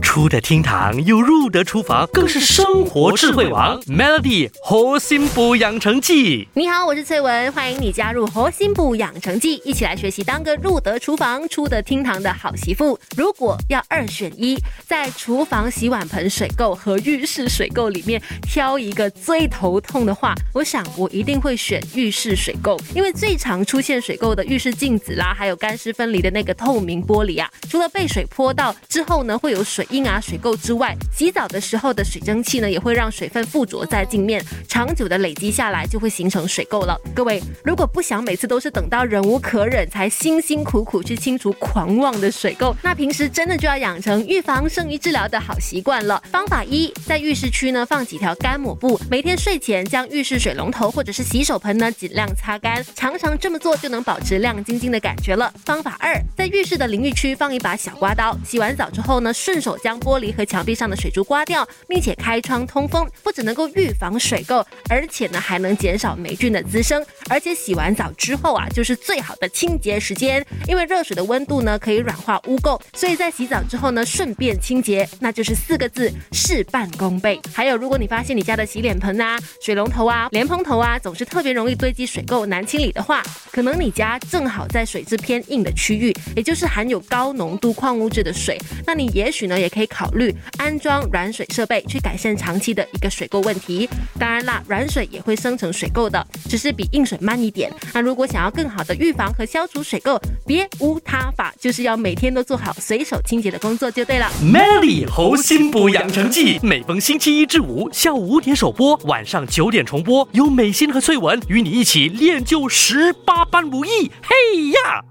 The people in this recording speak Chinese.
出得厅堂又入得厨房，更是生活智慧王。Melody 活心补养成记，你好，我是翠文，欢迎你加入活心补养成记，一起来学习当个入得厨房、出得厅堂的好媳妇。如果要二选一，在厨房洗碗盆水垢和浴室水垢里面挑一个最头痛的话，我想我一定会选浴室水垢，因为最常出现水垢的浴室镜子啦，还有干湿分离的那个透明玻璃啊，除了被水泼到之后呢，会有水婴儿，水垢之外，洗澡的时候的水蒸气呢，也会让水分附着在镜面，长久的累积下来，就会形成水垢了。各位，如果不想每次都是等到忍无可忍才辛辛苦苦去清除狂妄的水垢，那平时真的就要养成预防胜于治疗的好习惯了。方法一，在浴室区呢放几条干抹布，每天睡前将浴室水龙头或者是洗手盆呢尽量擦干，常常这么做就能保持亮晶晶的感觉了。方法二，在浴室的淋浴区放一把小刮刀，洗完澡之后呢，顺手将玻璃和墙壁上的水珠刮掉，并且开窗通风，不只能够预防水垢，而且呢还能减少霉菌的滋生。而且洗完澡之后啊，就是最好的清洁时间，因为热水的温度呢可以软化污垢，所以在洗澡之后呢顺便清洁，那就是四个字事半功倍。还有，如果你发现你家的洗脸盆啊、水龙头啊、莲蓬头啊总是特别容易堆积水垢难清理的话，可能你家正好在水质偏硬的区域，也就是含有高浓度矿物质的水，那你也许呢也可以。考虑安装软水设备，去改善长期的一个水垢问题。当然啦，软水也会生成水垢的，只是比硬水慢一点。那如果想要更好的预防和消除水垢，别无他法，就是要每天都做好随手清洁的工作就对了。Melly 猴心补养成记，每逢星期一至五下午五点首播，晚上九点重播，由美心和翠文与你一起练就十八般武艺。嘿呀！